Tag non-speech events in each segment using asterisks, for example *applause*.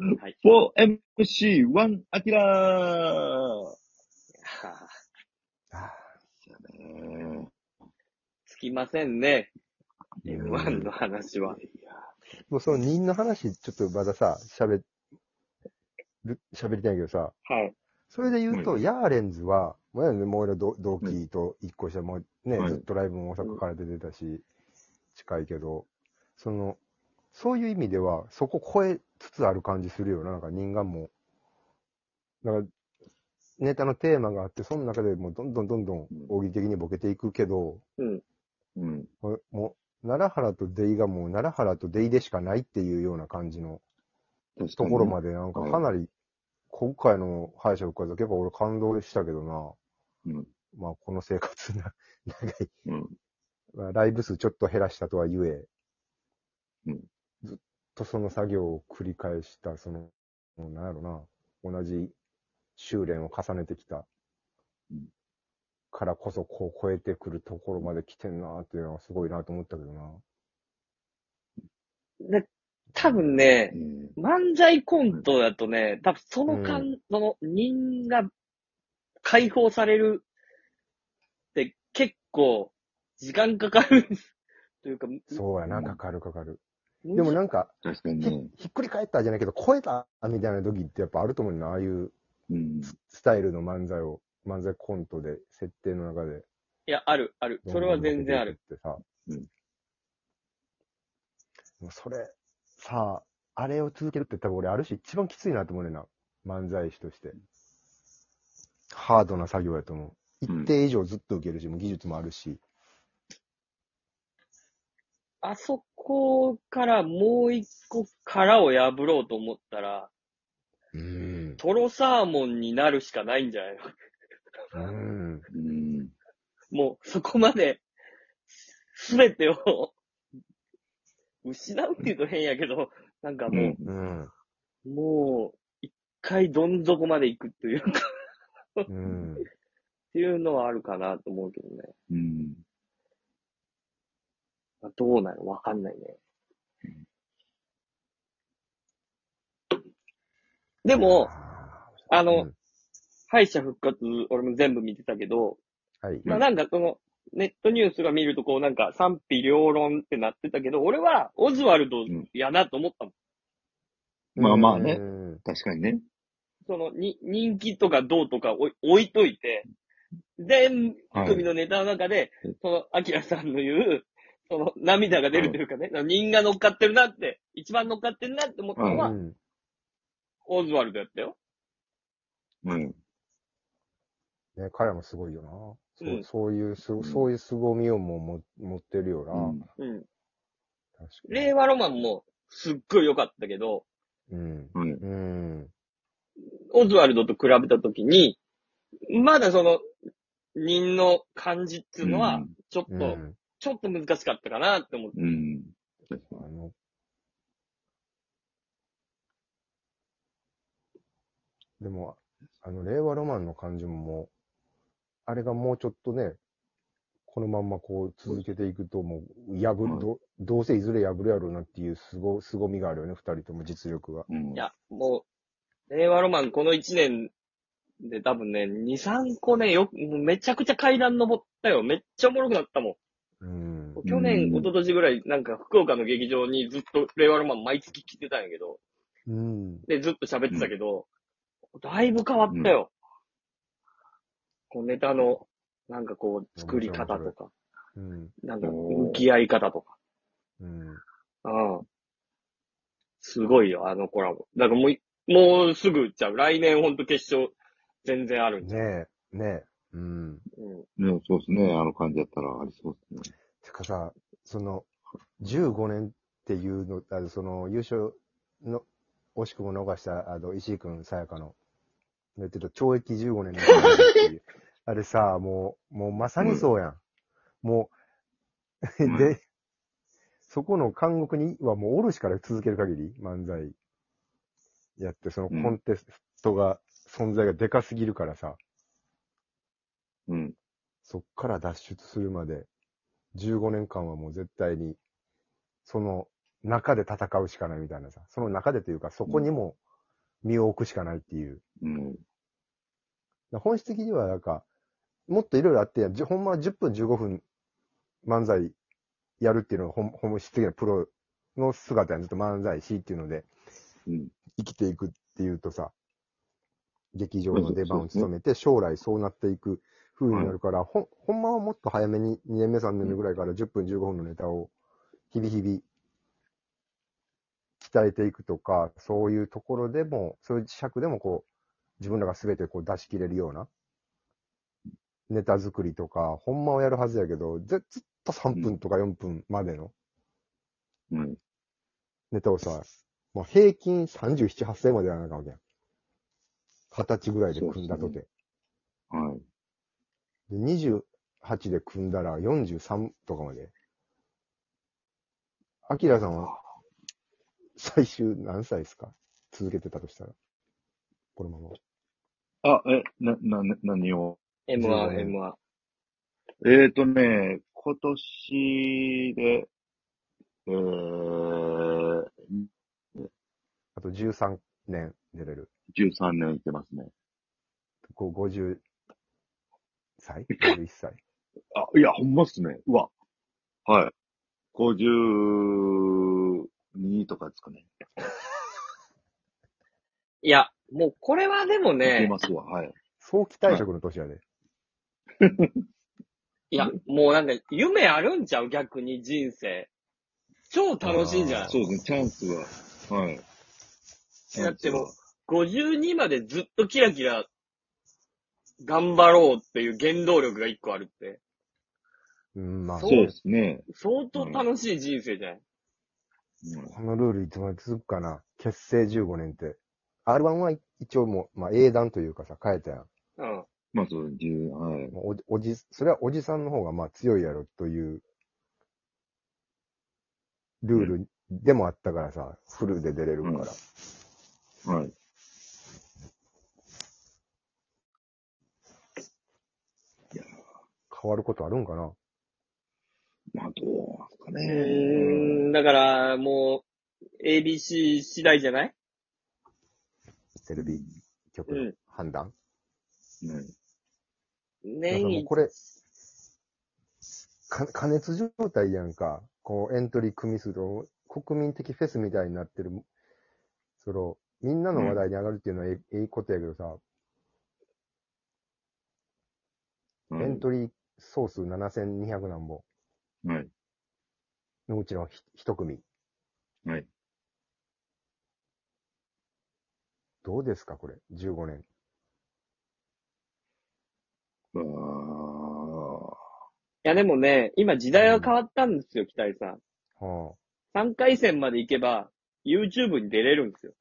はい。4MC1 アキラ *laughs* ー。つきませんね。うん。M1 の話は。もうその人の話、ちょっとまださ、喋る、喋りたいけどさ、はい。それで言うと、ヤーレンズは、もうもう俺同同期と一個下、もうね、はい。ずっとライブも大阪から出てたし、近いけど、その、そういう意味では、そこ超えつつある感じするよな、なんか人間も。なんか、ネタのテーマがあって、その中でもうどんどんどんどん大喜利的にボケていくけど、うん。うん。もう奈良原とデイがもう奈良原とデイでしかないっていうような感じのところまで、なんかかなり、今回の敗者復活は結構俺感動したけどな。うん。まあ、この生活な、長い。うん。まあ、ライブ数ちょっと減らしたとはゆえ、うんとその作業を繰り返した、その、なんやろな、同じ修練を重ねてきたうん、からこそこう超えてくるところまで来てんなっていうのはすごいなと思ったけどな。で、多分ねう、ん。漫才コントだとね、多分その間、その人が解放されるって結構時間かかるというか、そうやな、うんかかるかかる。むでもなんか、ひ確かにね。ひっくり返ったじゃないけど、超えたみたいな時ってやっぱあると思うな、ああいううん。スタイルの漫才を、漫才コントで、設定の中で。いや、ある、ある。それは全然ある。ってさ。うんもうそれ、さあ、あれを続けるって多分俺ある種一番きついなと思うねんな。漫才師として。ハードな作業やと思う。うん一定以上ずっと受けるし、もう技術もあるし。あそこからもう一個殻を破ろうと思ったら、うん。トロサーモンになるしかないんじゃないの？うん。うん。もう、そこまで、すべてを、失うって言うと変やけど、なんかもうん。う、もう、一回どん底まで行くというか、うん。っていうのはあるかなと思うけどね。うん。まあどうなのわかんないね。でも、あの、うん敗者復活、俺も全部見てたけど、はい。まあなんかその、ネットニュースが見るとこうなんか賛否両論ってなってたけど、俺はオズワルドやなと思ったもん。まあまあねうん確かにね。その、に、人気とかどうとか置い置いといて、全組のネタの中で、その、アキラさんの言う、その、涙が出るというかね、人が乗っかってるなって、一番乗っかってるなって思ったのは、うんオズワルドやったよ。うん。ね、彼もすごいよな。そううんそういうす、んそういう凄みをもうも持ってるよな。うん。うん。確かに。令和ロマンも、すっごい良かったけど、うん。うん。うん。オズワルドと比べたときに、まだその、人の感じっていうのは、ちょっと、うん。ちょっと難しかったかなって思って。うん。あの、でも、あの、令和ロマンの感じももう、あれがもうちょっとね、このまんまこう続けていくと、もう、破うんる、どどうせいずれ破るやろうなっていうすご、凄みがあるよね、二人とも実力が。うん。いや、もう、令和ロマンこの1年で多分ね、2、3個ね、よく、めちゃくちゃ階段登ったよ。めっちゃおもろくなったもうんん。。去年、うん一昨年ぐらい、なんか福岡の劇場にずっと令和ロマン毎月来てたんやけど、うん。で、ずっと喋ってたけど、だいぶ変わったよ。こうネタの、なんかこう、作り方とか、うん。なんか向き合い方とか。うん。うん。すごいよ、あのコラボ。だからもうい、もうすぐちゃう。来年ほんと決勝、全然あるんじゃん。ねえ、ねえ。うん。うん。ね、そうですね。あの感じだったらありそうですね。てかさ、その、15年っていうの、あのその、優勝の、惜しくも逃した、あの、石井くん、さやかの、言ってた懲役15年の。っていうあれさ、もう、もうまさにそうやん。もう、うん。で、そこの監獄にはもうおるしから続ける限り、漫才。やって、そのコンテストが、存在がでかすぎるからさ、うん。そっから脱出するまで、15年間はもう絶対に、その中で戦うしかないみたいなさ、その中でというか、そこにも身を置くしかないっていう。うん。本質的にはなんか、もっといろいろあって、ほんまは10分15分漫才やるっていうのが本本質的なプロの姿やずっと漫才師っていうのでうん。生きていくっていうとさ、劇場の出番を務めて将来そうなっていく風になるから、ほん、ほんまはもっと早めに2年目3年目ぐらいから10分15分のネタを日々日々鍛えていくとか、そういうところでも、そういう尺でもこう、自分らが全てこう出し切れるようなネタ作りとか、ほんまはやるはずやけど、ずずっと3分とか4分までのうん。ネタをさ、もう平均37、8歳までやらなあかんわけやん。二十歳ぐらいで組んだとて。はい。で、28で組んだら43とかまで。アキラさんは、最終何歳ですか？続けてたとしたら。このまま。あ、え、な、な、な何を？M1、15 M1。えーとね、今年で、えー、あと13年出れる。13年いってますね。こう50歳 *laughs* ?51 歳？あ、いや、ほんまっすね。うわ。はい。52とかですかね。*laughs* いや、もうこれはでもいけね、ますわ。はい。早期退職の年やで。*laughs* いや、もうなんか夢あるんちゃう？逆に人生。超楽しいんじゃないそうですね、チャンスは。はい。だってもう、52までずっとキラキラ頑張ろうっていう原動力が一個あるって、うん、まあ、そうですね。相当楽しい人生じゃない、うんこのルールいつまで続くかな？結成15年って。R1 は一応もう、まあ、英断というかさ、変えたやん。うん。まあ、そう、10はい。もうおじ、おじ、それはおじさんの方がまあ強いやろという、ルールでもあったからさ、フルで出れるから。はい。変わることあるんかな？まあ、どうなんですかうね。ーん、だから、もう、ABC 次第じゃない？テレビ局の判断、ねだから年一もうこれ、か加熱状態やんか。こう、エントリー組み数と、国民的フェスみたいになってる、その、みんなの話題に上がるっていうのはええええことやけどさ、うん。エントリー総数7200何本はい。のうちのひ一組。はい。どうですか、これ？15年。あいやでもね、今時代は変わったんですよ、北井さん。は3回戦まで行けば、YouTube に出れるんですよ。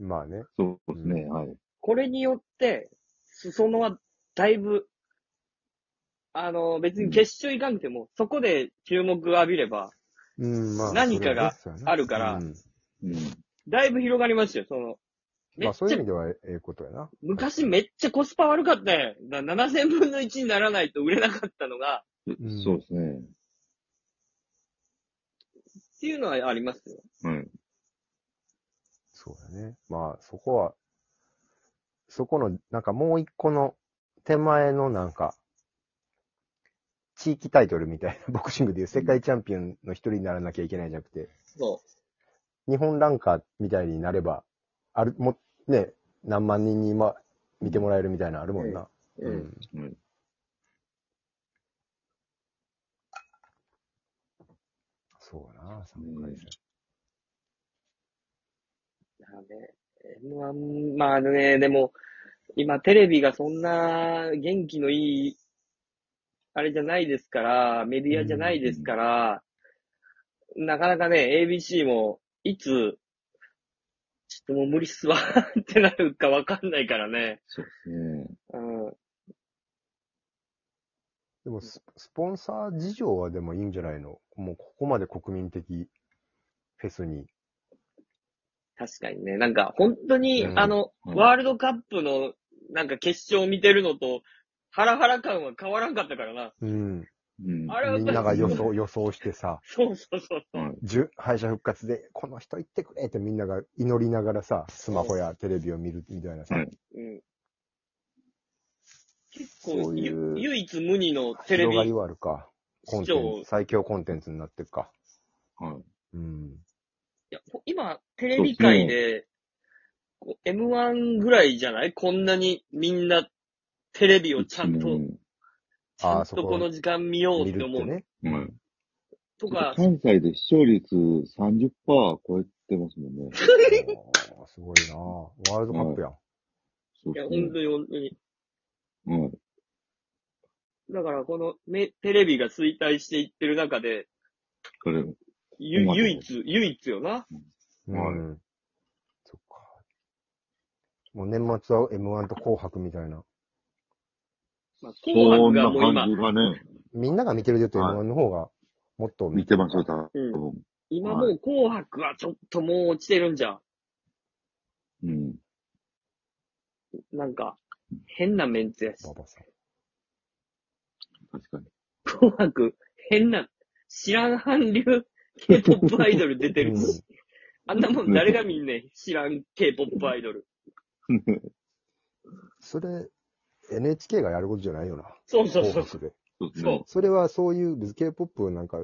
あ、まあね。そうですね、はい。これによって、裾野はだいぶ、あの、別に決勝行かなくても、そこで注目を浴びれば、うん、まあ。何かがあるからうんうん。だいぶ広がりますよ、その。めまあ、っちゃそういう意味ではええことやな。昔めっちゃコスパ悪かったね。だ7000分の1にならないと売れなかったのが、んそうですね。っていうのはありますよ。はい。そうだね。まあ、そこは、そこの、なんかもう一個の手前のなんか、地域タイトルみたいな、*laughs* ボクシングでいう世界チャンピオンの一人にならなきゃいけないじゃなくて、そ日本ランカーみたいになれば、ある、も、ね、何万人に今、見てもらえるみたいなのあるもんな。う。うん。うん。そうやな、3回戦。だね、M1、まあね、でも、今テレビがそんな元気のいい、あれじゃないですから、メディアじゃないですから、なかなかね、ABC も、いつ、ちょっともう無理っすわってなるかわかんないからね。そうですね。うん。でもス、スポンサー事情はでもいいんじゃないの？もうここまで国民的フェスに。確かにね。なんか、本当に、うんあの、うんワールドカップの、なんか決勝を見てるのと、ハラハラ感は変わらんかったからな。うん。うん。あれはみんなが予想、予想してさ、そうそうそうそう。敗者復活で、この人行ってくれってみんなが祈りながらさ、スマホやテレビを見るみたいなさ、はいうん。結そ構ういうゆ唯一無二のテレ広がりビはあるか。コン視聴テンツ、最強コンテンツになってるか。はい。うん。いや、今、テレビ界で、こう M1 ぐらいじゃない？こんなにみんなテレビをちゃんと、うんちゃんとこの時間見よう見って思う。ね。はい。とか、関西で視聴率30%超えてますもんね。*laughs* あーすごいなワールドカップやん。いや、そうですね本当に本当に。はい。だから、このめテレビが衰退していってる中で、これ、ゆ唯一、唯一よな。うん。そっか。もう年末は M1 と紅白みたいな。まあ、紅白そんながもう今感、じがね、みんなが見てるでとはい M1 の方がもっと見てますよ、多うん分。今もう紅白はちょっともう落ちてるんじゃん。うん。なんか、変なメンツやし。確かに。紅白、変な、知らん韓流 K-POP アイドル出てるし。あんなもん誰が見んねん。知らん K-POP アイドル。それ、NHK がやることじゃないよな。そうそうそう。そうそう。それはそういう別に K-POP なんか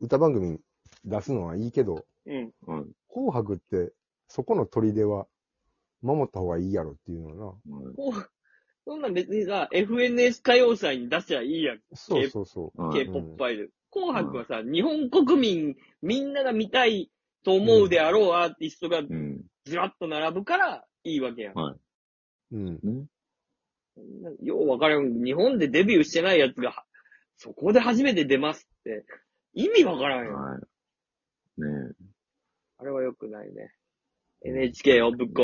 歌番組出すのはいいけど、うん。はい。紅白ってそこの砦は守った方がいいやろっていうのははいこうそんなん別にさ、FNS 歌謡祭に出しゃいいやん。な。そうそうそう。はい。K-POP アイドル。紅白はさ、日本国民みんなが見たいと思うであろうアーティストがうん。ずらっと並ぶからいいわけやん。はうん。ね。ようわからん。日本でデビューしてないやつが、そこで初めて出ますって、意味わからんよ。はい。ねあれは良くないね。NHK をぶっ壊